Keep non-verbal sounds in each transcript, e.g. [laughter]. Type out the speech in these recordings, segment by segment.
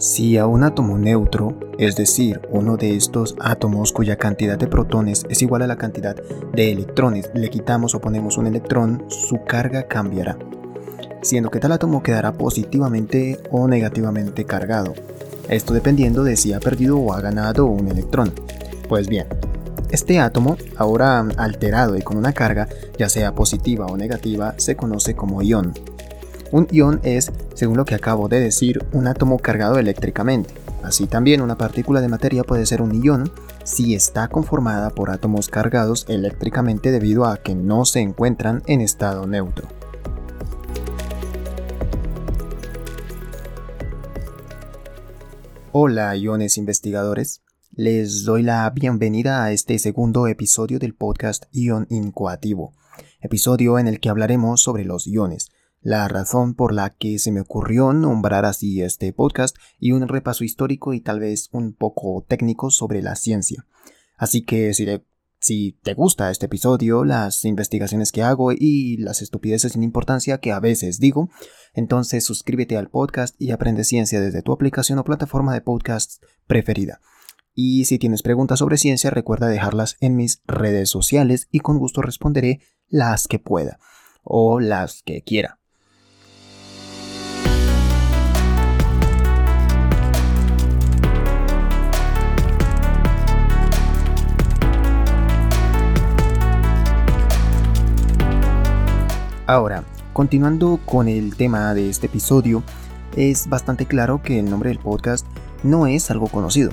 Si a un átomo neutro, es decir, uno de estos átomos cuya cantidad de protones es igual a la cantidad de electrones, le quitamos o ponemos un electrón, su carga cambiará, siendo que tal átomo quedará positivamente o negativamente cargado, esto dependiendo de si ha perdido o ha ganado un electrón. Pues bien, este átomo, ahora alterado y con una carga, ya sea positiva o negativa, se conoce como ión. Un ión es, según lo que acabo de decir, un átomo cargado eléctricamente. Así también una partícula de materia puede ser un ión si está conformada por átomos cargados eléctricamente debido a que no se encuentran en estado neutro. Hola iones investigadores, les doy la bienvenida a este segundo episodio del podcast Ion Incoativo, episodio en el que hablaremos sobre los iones, la razón por la que se me ocurrió nombrar así este podcast y un repaso histórico y tal vez un poco técnico sobre la ciencia. Así que si, te gusta este episodio, las investigaciones que hago y las estupideces sin importancia que a veces digo, entonces suscríbete al podcast y aprende ciencia desde tu aplicación o plataforma de podcast preferida. Y si tienes preguntas sobre ciencia, recuerda dejarlas en mis redes sociales y con gusto responderé las que pueda o las que quiera. Ahora, continuando con el tema de este episodio, es bastante claro que el nombre del podcast no es algo conocido.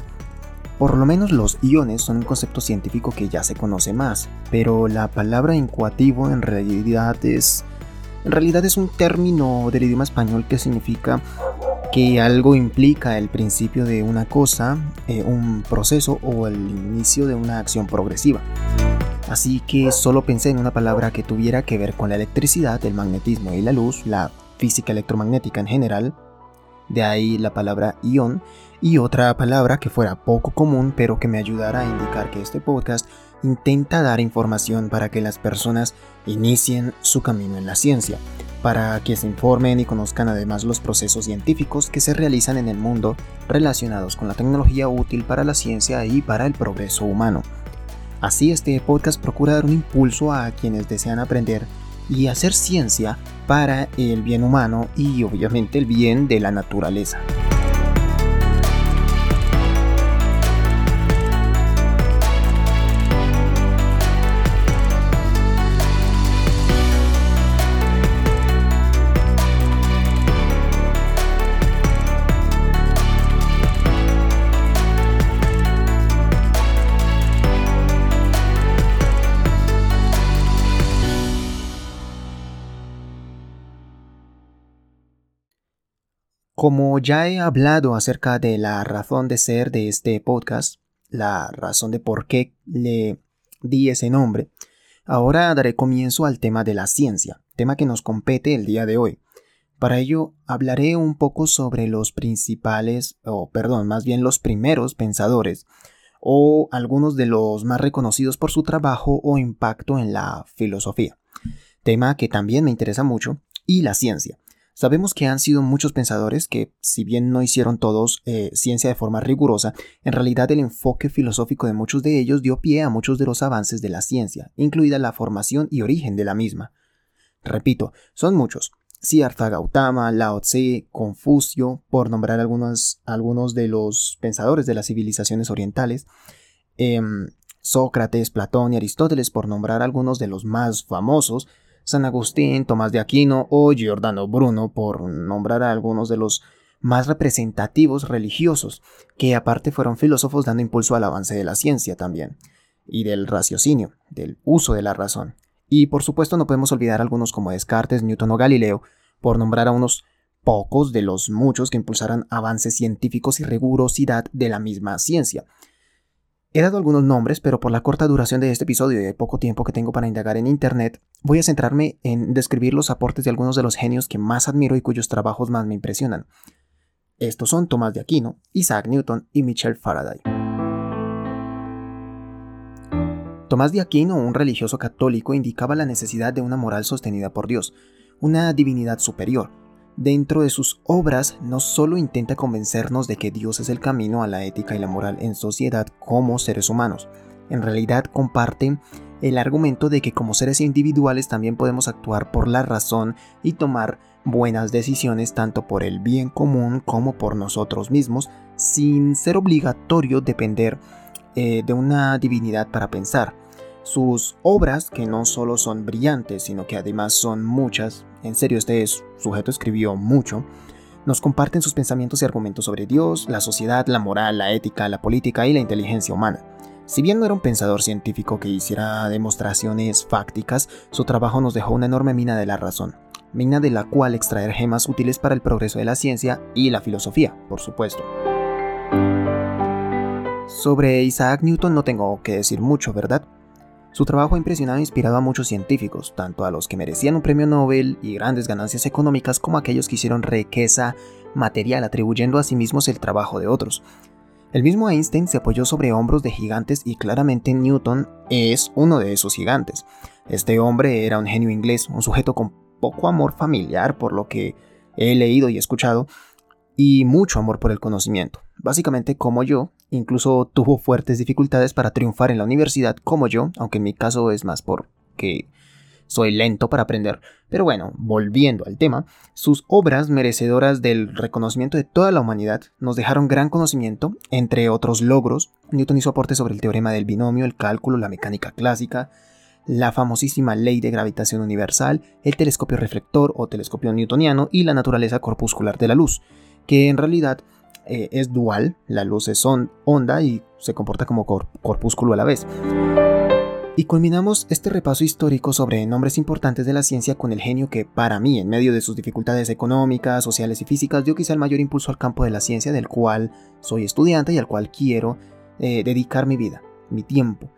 Por lo menos los iones son un concepto científico que ya se conoce más, pero la palabra incoativo en realidad es en realidad es un término del idioma español que significa que algo implica el principio de una cosa, eh, un proceso o el inicio de una acción progresiva. Así que solo pensé en una palabra que tuviera que ver con la electricidad, el magnetismo y la luz, la física electromagnética en general, de ahí la palabra ion, y otra palabra que fuera poco común pero que me ayudara a indicar que este podcast intenta dar información para que las personas inicien su camino en la ciencia, para que se informen y conozcan además los procesos científicos que se realizan en el mundo relacionados con la tecnología útil para la ciencia y para el progreso humano. Así este podcast procura dar un impulso a quienes desean aprender y hacer ciencia para el bien humano y obviamente el bien de la naturaleza. Como ya he hablado acerca de la razón de ser de este podcast, la razón de por qué le di ese nombre, ahora daré comienzo al tema de la ciencia, tema que nos compete el día de hoy. Para ello hablaré un poco sobre los principales, o perdón, más bien los primeros pensadores, o algunos de los más reconocidos por su trabajo o impacto en la filosofía, tema que también me interesa mucho, y la ciencia. Sabemos que han sido muchos pensadores que, si bien no hicieron todos eh, ciencia de forma rigurosa, en realidad el enfoque filosófico de muchos de ellos dio pie a muchos de los avances de la ciencia, incluida la formación y origen de la misma. Repito, son muchos. Siddhartha Gautama, Lao Tse, Confucio, por nombrar algunos, algunos de los pensadores de las civilizaciones orientales, em, Sócrates, Platón y Aristóteles, por nombrar algunos de los más famosos, San Agustín, Tomás de Aquino o Giordano Bruno, por nombrar a algunos de los más representativos religiosos, que aparte fueron filósofos dando impulso al avance de la ciencia también, y del raciocinio, del uso de la razón. Y por supuesto no podemos olvidar algunos como Descartes, Newton o Galileo, por nombrar a unos pocos de los muchos que impulsaran avances científicos y rigurosidad de la misma ciencia. He dado algunos nombres, pero por la corta duración de este episodio y el poco tiempo que tengo para indagar en Internet, voy a centrarme en describir los aportes de algunos de los genios que más admiro y cuyos trabajos más me impresionan. Estos son Tomás de Aquino, Isaac Newton y Michel Faraday. Tomás de Aquino, un religioso católico, indicaba la necesidad de una moral sostenida por Dios, una divinidad superior, Dentro de sus obras no solo intenta convencernos de que Dios es el camino a la ética y la moral en sociedad como seres humanos, en realidad comparte el argumento de que como seres individuales también podemos actuar por la razón y tomar buenas decisiones tanto por el bien común como por nosotros mismos, sin ser obligatorio depender eh, de una divinidad para pensar. Sus obras, que no solo son brillantes, sino que además son muchas, en serio este sujeto escribió mucho, nos comparten sus pensamientos y argumentos sobre Dios, la sociedad, la moral, la ética, la política y la inteligencia humana. Si bien no era un pensador científico que hiciera demostraciones fácticas, su trabajo nos dejó una enorme mina de la razón, mina de la cual extraer gemas útiles para el progreso de la ciencia y la filosofía, por supuesto. Sobre Isaac Newton no tengo que decir mucho, ¿verdad? Su trabajo ha impresionado e inspirado a muchos científicos, tanto a los que merecían un premio Nobel y grandes ganancias económicas como a aquellos que hicieron riqueza material atribuyendo a sí mismos el trabajo de otros. El mismo Einstein se apoyó sobre hombros de gigantes y claramente Newton es uno de esos gigantes. Este hombre era un genio inglés, un sujeto con poco amor familiar por lo que he leído y escuchado, y mucho amor por el conocimiento. Básicamente como yo, incluso tuvo fuertes dificultades para triunfar en la universidad como yo, aunque en mi caso es más porque soy lento para aprender. Pero bueno, volviendo al tema, sus obras merecedoras del reconocimiento de toda la humanidad nos dejaron gran conocimiento, entre otros logros. Newton hizo aportes sobre el teorema del binomio, el cálculo, la mecánica clásica, la famosísima ley de gravitación universal, el telescopio reflector o telescopio newtoniano y la naturaleza corpuscular de la luz que en realidad eh, es dual, la luz es onda y se comporta como corpúsculo a la vez. Y culminamos este repaso histórico sobre nombres importantes de la ciencia con el genio que, para mí, en medio de sus dificultades económicas, sociales y físicas, dio quizá el mayor impulso al campo de la ciencia del cual soy estudiante y al cual quiero eh, dedicar mi vida, mi tiempo.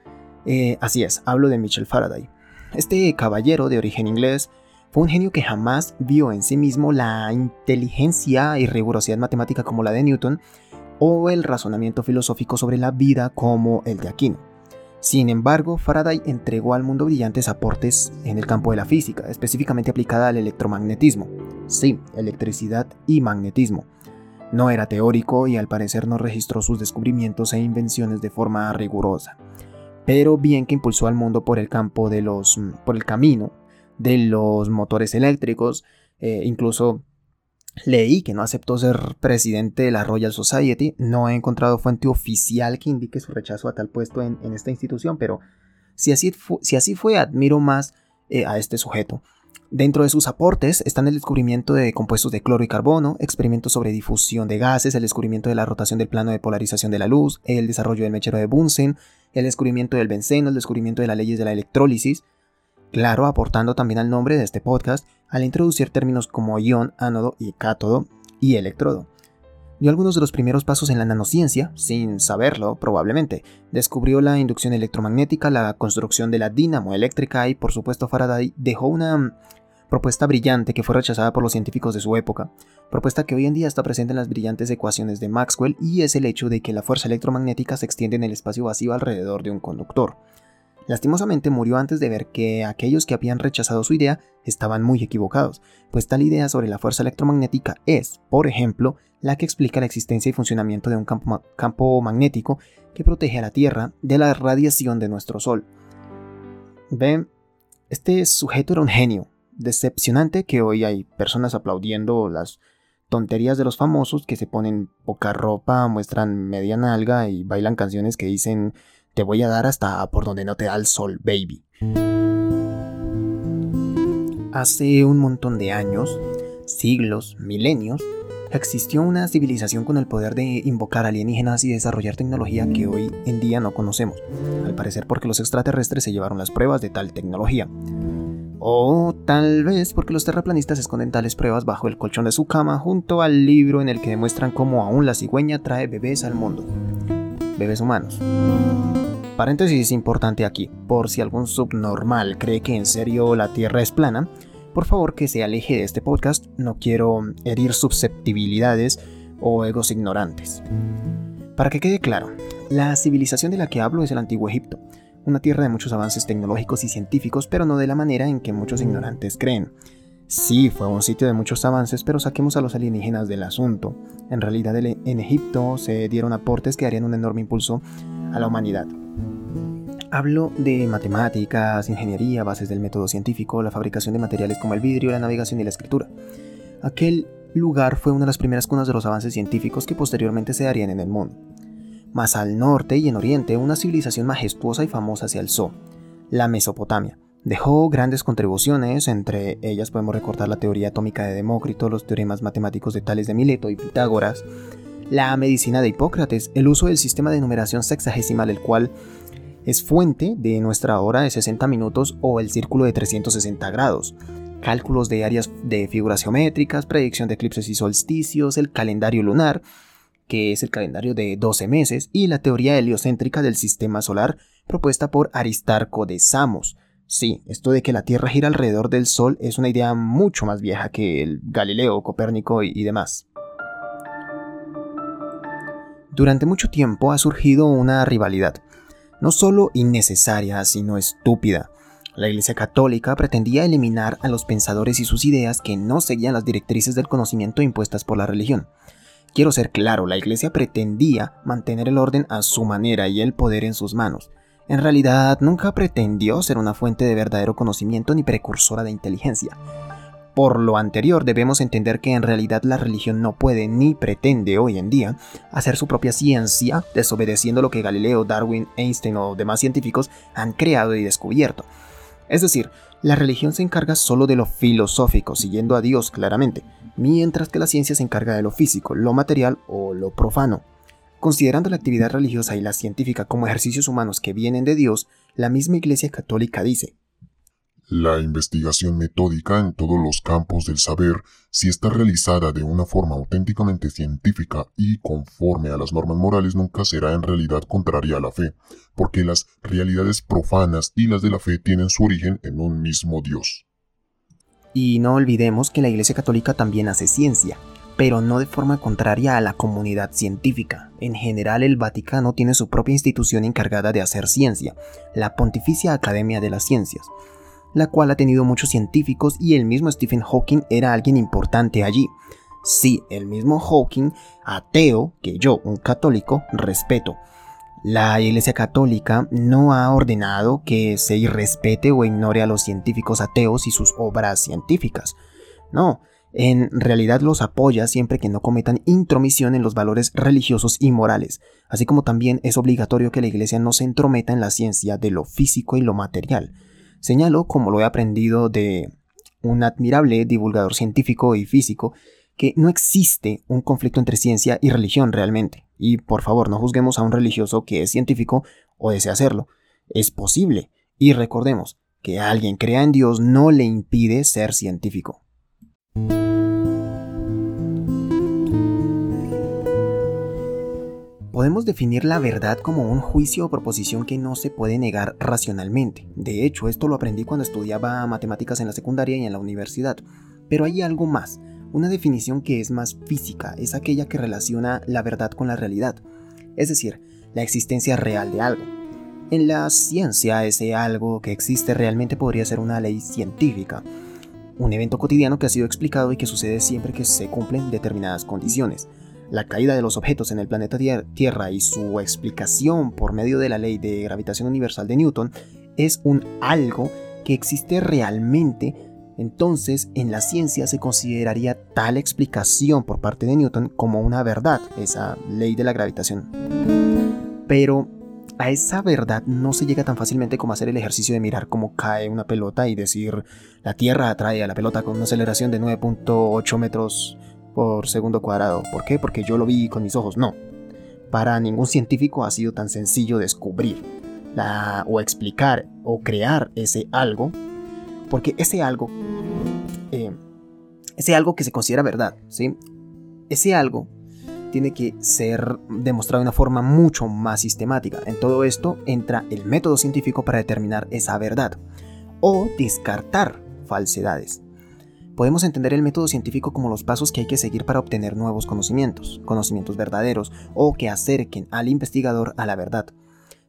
Eh, así es, hablo de Michel Faraday. Este caballero de origen inglés fue un genio que jamás vio en sí mismo la inteligencia y rigurosidad matemática como la de Newton o el razonamiento filosófico sobre la vida como el de Aquino. Sin embargo, Faraday entregó al mundo brillantes aportes en el campo de la física, específicamente aplicada al electromagnetismo. Sí, electricidad y magnetismo. No era teórico y al parecer no registró sus descubrimientos e invenciones de forma rigurosa. Pero bien que impulsó al mundo por el campo de los por el camino de los motores eléctricos. Eh, incluso leí que no aceptó ser presidente de la Royal Society. No he encontrado fuente oficial que indique su rechazo a tal puesto en, esta institución, pero si así, si así fue, admiro más eh, a este sujeto. Dentro de sus aportes están el descubrimiento de compuestos de cloro y carbono, experimentos sobre difusión de gases, el descubrimiento de la rotación del plano de polarización de la luz, el desarrollo del mechero de Bunsen, el descubrimiento del benceno, el descubrimiento de las leyes de la electrólisis, Claro, aportando también al nombre de este podcast al introducir términos como ion, ánodo y cátodo y electrodo. Dio algunos de los primeros pasos en la nanociencia, sin saberlo probablemente. Descubrió la inducción electromagnética, la construcción de la dínamo eléctrica y por supuesto Faraday dejó una propuesta brillante que fue rechazada por los científicos de su época, propuesta que hoy en día está presente en las brillantes ecuaciones de Maxwell y es el hecho de que la fuerza electromagnética se extiende en el espacio vacío alrededor de un conductor. Lastimosamente murió antes de ver que aquellos que habían rechazado su idea estaban muy equivocados, pues tal idea sobre la fuerza electromagnética es, por ejemplo, la que explica la existencia y funcionamiento de un campo, magnético que protege a la Tierra de la radiación de nuestro Sol. Ven, este sujeto era un genio, decepcionante que hoy hay personas aplaudiendo las tonterías de los famosos que se ponen poca ropa, muestran media nalga y bailan canciones que dicen te voy a dar hasta por donde no te da el sol, baby. Hace un montón de años, siglos, milenios, existió una civilización con el poder de invocar alienígenas y desarrollar tecnología que hoy en día no conocemos, al parecer porque los extraterrestres se llevaron las pruebas de tal tecnología. O tal vez porque los terraplanistas esconden tales pruebas bajo el colchón de su cama junto al libro en el que demuestran cómo aún la cigüeña trae bebés al mundo. Bebés humanos. Paréntesis importante aquí, por si algún subnormal cree que en serio la Tierra es plana, por favor que se aleje de este podcast, no quiero herir susceptibilidades o egos ignorantes. Para que quede claro, la civilización de la que hablo es el Antiguo Egipto, una tierra de muchos avances tecnológicos y científicos, pero no de la manera en que muchos ignorantes creen. Sí, fue un sitio de muchos avances, pero saquemos a los alienígenas del asunto. En realidad en Egipto se dieron aportes que darían un enorme impulso a la humanidad. Hablo de matemáticas, ingeniería, bases del método científico, la fabricación de materiales como el vidrio, la navegación y la escritura. Aquel lugar fue una de las primeras cunas de los avances científicos que posteriormente se darían en el mundo. Más al norte y en oriente, una civilización majestuosa y famosa se alzó, la Mesopotamia. Dejó grandes contribuciones, entre ellas podemos recordar la teoría atómica de Demócrito, los teoremas matemáticos de Tales de Mileto y Pitágoras, la medicina de Hipócrates, el uso del sistema de numeración sexagesimal, el cual es fuente de nuestra hora de 60 minutos o el círculo de 360 grados, cálculos de áreas de figuras geométricas, predicción de eclipses y solsticios, el calendario lunar, que es el calendario de 12 meses, y la teoría heliocéntrica del sistema solar propuesta por Aristarco de Samos. Sí, esto de que la Tierra gira alrededor del Sol es una idea mucho más vieja que el Galileo, Copérnico y, y demás. Durante mucho tiempo ha surgido una rivalidad, no solo innecesaria, sino estúpida, la Iglesia Católica pretendía eliminar a los pensadores y sus ideas que no seguían las directrices del conocimiento impuestas por la religión. Quiero ser claro, la Iglesia pretendía mantener el orden a su manera y el poder en sus manos. En realidad, nunca pretendió ser una fuente de verdadero conocimiento ni precursora de inteligencia. Por lo anterior, debemos entender que en realidad la religión no puede ni pretende hoy en día hacer su propia ciencia, desobedeciendo lo que Galileo, Darwin, Einstein o demás científicos han creado y descubierto. Es decir, la religión se encarga solo de lo filosófico, siguiendo a Dios claramente, mientras que la ciencia se encarga de lo físico, lo material o lo profano. Considerando la actividad religiosa y la científica como ejercicios humanos que vienen de Dios, la misma Iglesia Católica dice, la investigación metódica en todos los campos del saber, si está realizada de una forma auténticamente científica y conforme a las normas morales, nunca será en realidad contraria a la fe, porque las realidades profanas y las de la fe tienen su origen en un mismo Dios. Y no olvidemos que la Iglesia Católica también hace ciencia, pero no de forma contraria a la comunidad científica. En general, el Vaticano tiene su propia institución encargada de hacer ciencia, la Pontificia Academia de las Ciencias la cual ha tenido muchos científicos y el mismo Stephen Hawking era alguien importante allí. Sí, el mismo Hawking, ateo, que yo, un católico, respeto. La Iglesia Católica no ha ordenado que se irrespete o ignore a los científicos ateos y sus obras científicas. No, en realidad los apoya siempre que no cometan intromisión en los valores religiosos y morales, así como también es obligatorio que la Iglesia no se entrometa en la ciencia de lo físico y lo material, Señalo, como lo he aprendido de un admirable divulgador científico y físico, que no existe un conflicto entre ciencia y religión realmente. Y por favor, no juzguemos a un religioso que es científico o desea hacerlo. Es posible. Y recordemos, que alguien crea en Dios no le impide ser científico. Podemos definir la verdad como un juicio o proposición que no se puede negar racionalmente. De hecho, esto lo aprendí cuando estudiaba matemáticas en la secundaria y en la universidad. Pero hay algo más, una definición que es más física, es aquella que relaciona la verdad con la realidad, es decir, la existencia real de algo. En la ciencia, ese algo que existe realmente podría ser una ley científica, un evento cotidiano que ha sido explicado y que sucede siempre que se cumplen determinadas condiciones la caída de los objetos en el planeta Tierra y su explicación por medio de la ley de gravitación universal de Newton es un algo que existe realmente, entonces en la ciencia se consideraría tal explicación por parte de Newton como una verdad, esa ley de la gravitación. Pero a esa verdad no se llega tan fácilmente como hacer el ejercicio de mirar cómo cae una pelota y decir la Tierra atrae a la pelota con una aceleración de 9.8 metros por segundo cuadrado. ¿Por qué? Porque yo lo vi con mis ojos. No. Para ningún científico ha sido tan sencillo descubrir la, o explicar o crear ese algo. Porque ese algo, eh, ese algo que se considera verdad, ¿sí? Ese algo tiene que ser demostrado de una forma mucho más sistemática. En todo esto entra el método científico para determinar esa verdad o descartar falsedades podemos entender el método científico como los pasos que hay que seguir para obtener nuevos conocimientos, conocimientos verdaderos o que acerquen al investigador a la verdad.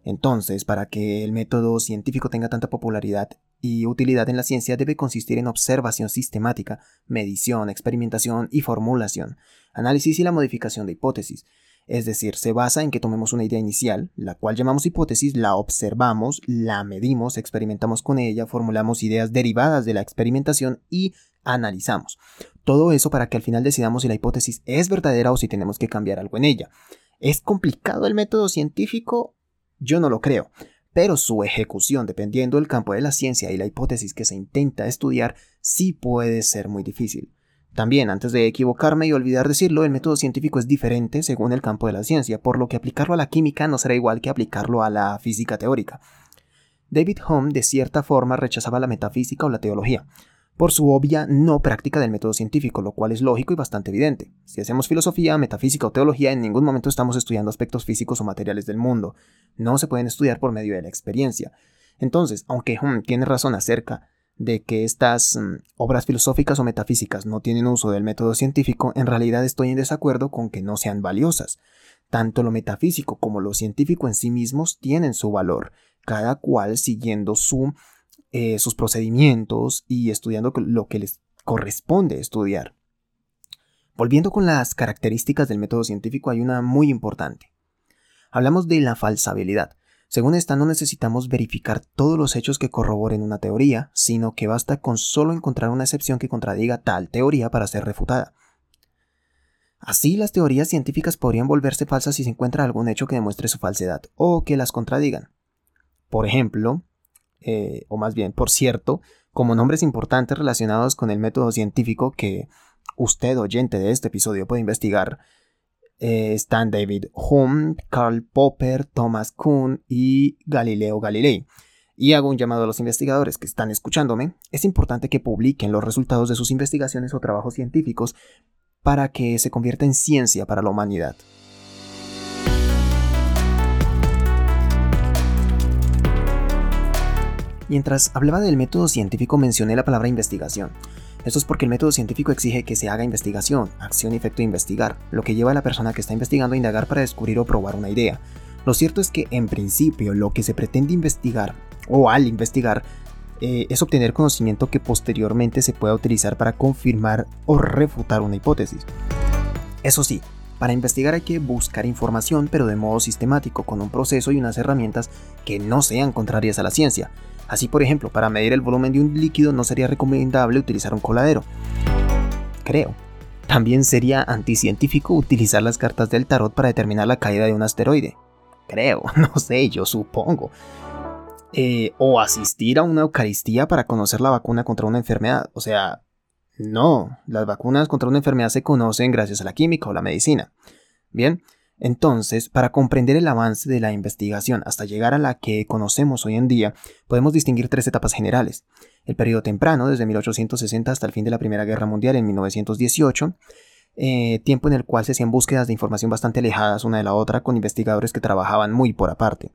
Entonces, para que el método científico tenga tanta popularidad y utilidad en la ciencia debe consistir en observación sistemática, medición, experimentación y formulación, análisis y la modificación de hipótesis. Es decir, se basa en que tomemos una idea inicial, la cual llamamos hipótesis, la observamos, la medimos, experimentamos con ella, formulamos ideas derivadas de la experimentación y analizamos. Todo eso para que al final decidamos si la hipótesis es verdadera o si tenemos que cambiar algo en ella. ¿Es complicado el método científico? Yo no lo creo pero su ejecución, dependiendo del campo de la ciencia y la hipótesis que se intenta estudiar, sí puede ser muy difícil. También, antes de equivocarme y olvidar decirlo, el método científico es diferente según el campo de la ciencia, por lo que aplicarlo a la química no será igual que aplicarlo a la física teórica. David Hume de cierta forma rechazaba la metafísica o la teología, por su obvia no práctica del método científico, lo cual es lógico y bastante evidente. Si hacemos filosofía, metafísica o teología, en ningún momento estamos estudiando aspectos físicos o materiales del mundo. No se pueden estudiar por medio de la experiencia. Entonces, aunque Hume tiene razón acerca de que estas mm, obras filosóficas o metafísicas no tienen uso del método científico, en realidad estoy en desacuerdo con que no sean valiosas. Tanto lo metafísico como lo científico en sí mismos tienen su valor, cada cual siguiendo su eh, sus procedimientos y estudiando lo que les corresponde estudiar. Volviendo con las características del método científico, hay una muy importante. Hablamos de la falsabilidad. Según esta, no necesitamos verificar todos los hechos que corroboren una teoría, sino que basta con solo encontrar una excepción que contradiga tal teoría para ser refutada. Así, las teorías científicas podrían volverse falsas si se encuentra algún hecho que demuestre su falsedad o que las contradigan. Por ejemplo, eh, o más bien, por cierto, como nombres importantes relacionados con el método científico que usted, oyente de este episodio, puede investigar, eh, están David Hume, Karl Popper, Thomas Kuhn y Galileo Galilei. Y hago un llamado a los investigadores que están escuchándome. Es importante que publiquen los resultados de sus investigaciones o trabajos científicos para que se convierta en ciencia para la humanidad. Mientras hablaba del método científico mencioné la palabra investigación. Esto es porque el método científico exige que se haga investigación, acción y efecto de investigar, lo que lleva a la persona que está investigando a indagar para descubrir o probar una idea. Lo cierto es que en principio lo que se pretende investigar, o al investigar, eh, es obtener conocimiento que posteriormente se pueda utilizar para confirmar o refutar una hipótesis. Eso sí, para investigar hay que buscar información pero de modo sistemático, con un proceso y unas herramientas que no sean contrarias a la ciencia, Así, por ejemplo, para medir el volumen de un líquido no sería recomendable utilizar un coladero. Creo. También sería anticientífico utilizar las cartas del tarot para determinar la caída de un asteroide. Creo, [laughs] no sé, yo supongo. Eh, o asistir a una Eucaristía para conocer la vacuna contra una enfermedad. O sea, no, las vacunas contra una enfermedad se conocen gracias a la química o la medicina. Bien, entonces, para comprender el avance de la investigación hasta llegar a la que conocemos hoy en día, podemos distinguir tres etapas generales. El periodo temprano, desde 1860 hasta el fin de la Primera Guerra Mundial en 1918, eh, tiempo en el cual se hacían búsquedas de información bastante alejadas una de la otra con investigadores que trabajaban muy por aparte.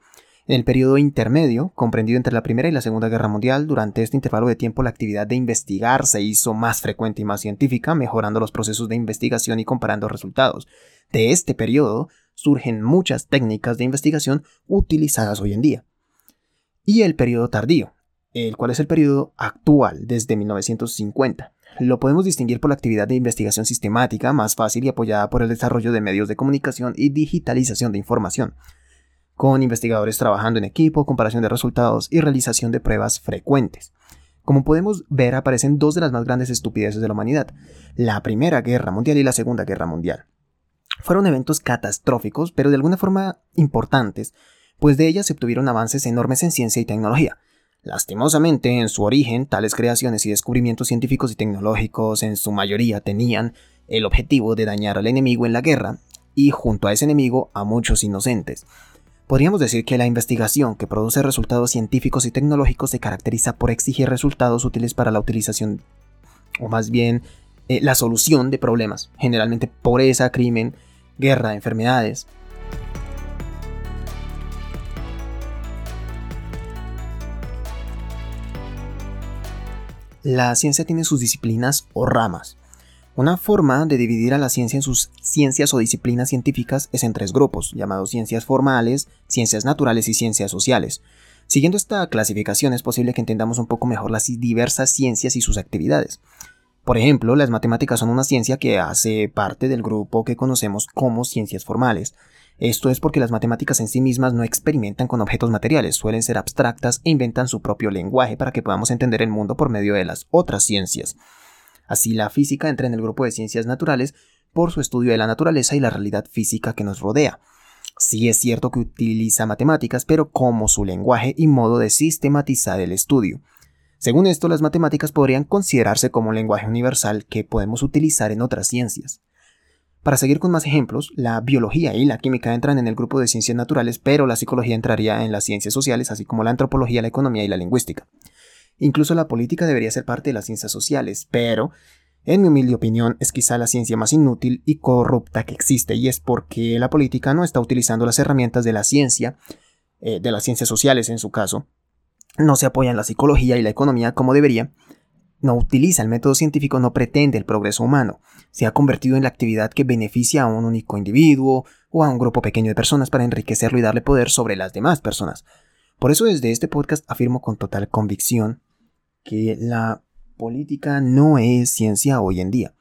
En el periodo intermedio, comprendido entre la Primera y la Segunda Guerra Mundial, durante este intervalo de tiempo la actividad de investigar se hizo más frecuente y más científica, mejorando los procesos de investigación y comparando resultados. De este periodo surgen muchas técnicas de investigación utilizadas hoy en día. Y el periodo tardío, el cual es el periodo actual desde 1950. Lo podemos distinguir por la actividad de investigación sistemática más fácil y apoyada por el desarrollo de medios de comunicación y digitalización de información con investigadores trabajando en equipo, comparación de resultados y realización de pruebas frecuentes. Como podemos ver, aparecen dos de las más grandes estupideces de la humanidad, la Primera Guerra Mundial y la Segunda Guerra Mundial. Fueron eventos catastróficos, pero de alguna forma importantes, pues de ellas se obtuvieron avances enormes en ciencia y tecnología. Lastimosamente, en su origen, tales creaciones y descubrimientos científicos y tecnológicos en su mayoría tenían el objetivo de dañar al enemigo en la guerra y junto a ese enemigo a muchos inocentes. Podríamos decir que la investigación que produce resultados científicos y tecnológicos se caracteriza por exigir resultados útiles para la utilización, o más bien eh, la solución de problemas, generalmente pobreza, crimen, guerra, enfermedades. La ciencia tiene sus disciplinas o ramas. Una forma de dividir a la ciencia en sus ciencias o disciplinas científicas es en tres grupos, llamados ciencias formales, ciencias naturales y ciencias sociales. Siguiendo esta clasificación es posible que entendamos un poco mejor las diversas ciencias y sus actividades. Por ejemplo, las matemáticas son una ciencia que hace parte del grupo que conocemos como ciencias formales. Esto es porque las matemáticas en sí mismas no experimentan con objetos materiales, suelen ser abstractas e inventan su propio lenguaje para que podamos entender el mundo por medio de las otras ciencias. Así la física entra en el grupo de ciencias naturales por su estudio de la naturaleza y la realidad física que nos rodea. Sí es cierto que utiliza matemáticas, pero como su lenguaje y modo de sistematizar el estudio. Según esto, las matemáticas podrían considerarse como un lenguaje universal que podemos utilizar en otras ciencias. Para seguir con más ejemplos, la biología y la química entran en el grupo de ciencias naturales, pero la psicología entraría en las ciencias sociales, así como la antropología, la economía y la lingüística. Incluso la política debería ser parte de las ciencias sociales, pero, en mi humilde opinión, es quizá la ciencia más inútil y corrupta que existe, y es porque la política no está utilizando las herramientas de la ciencia, eh, de las ciencias sociales en su caso, no se apoya en la psicología y la economía como debería, no utiliza el método científico, no pretende el progreso humano, se ha convertido en la actividad que beneficia a un único individuo o a un grupo pequeño de personas para enriquecerlo y darle poder sobre las demás personas. Por eso desde este podcast afirmo con total convicción que la política no es ciencia hoy en día,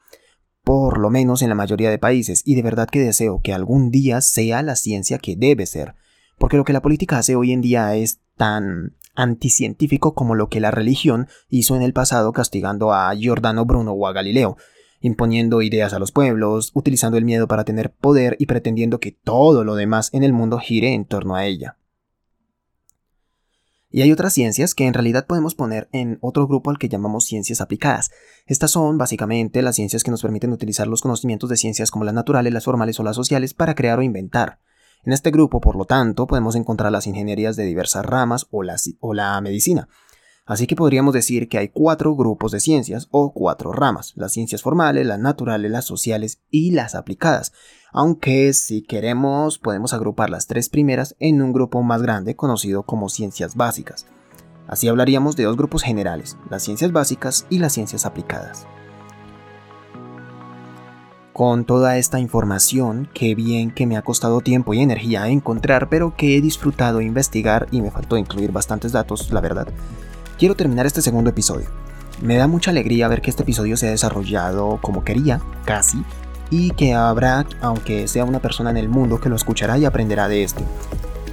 por lo menos en la mayoría de países, y de verdad que deseo que algún día sea la ciencia que debe ser, porque lo que la política hace hoy en día es tan anticientífico como lo que la religión hizo en el pasado castigando a Giordano Bruno o a Galileo, imponiendo ideas a los pueblos, utilizando el miedo para tener poder y pretendiendo que todo lo demás en el mundo gire en torno a ella. Y hay otras ciencias que en realidad podemos poner en otro grupo al que llamamos ciencias aplicadas. Estas son básicamente las ciencias que nos permiten utilizar los conocimientos de ciencias como las naturales, las formales o las sociales para crear o inventar. En este grupo, por lo tanto, podemos encontrar las ingenierías de diversas ramas o la, o la medicina. Así que podríamos decir que hay cuatro grupos de ciencias o cuatro ramas, las ciencias formales, las naturales, las sociales y las aplicadas, aunque si queremos podemos agrupar las tres primeras en un grupo más grande conocido como ciencias básicas. Así hablaríamos de dos grupos generales, las ciencias básicas y las ciencias aplicadas. Con toda esta información, que bien que me ha costado tiempo y energía encontrar, pero que he disfrutado investigar y me faltó incluir bastantes datos, la verdad, quiero terminar este segundo episodio. Me da mucha alegría ver que este episodio se ha desarrollado como quería, casi, y que habrá, aunque sea una persona en el mundo, que lo escuchará y aprenderá de este.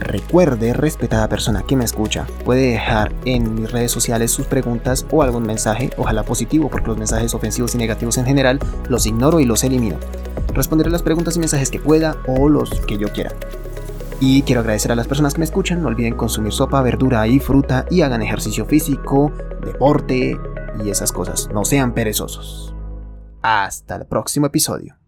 Recuerde, respetada persona que me escucha, puede dejar en mis redes sociales sus preguntas o algún mensaje, ojalá positivo, porque los mensajes ofensivos y negativos en general los ignoro y los elimino. Responderé las preguntas y mensajes que pueda o los que yo quiera. Y quiero agradecer a las personas que me escuchan, no olviden consumir sopa, verdura y fruta y hagan ejercicio físico, deporte y esas cosas. No sean perezosos. Hasta el próximo episodio.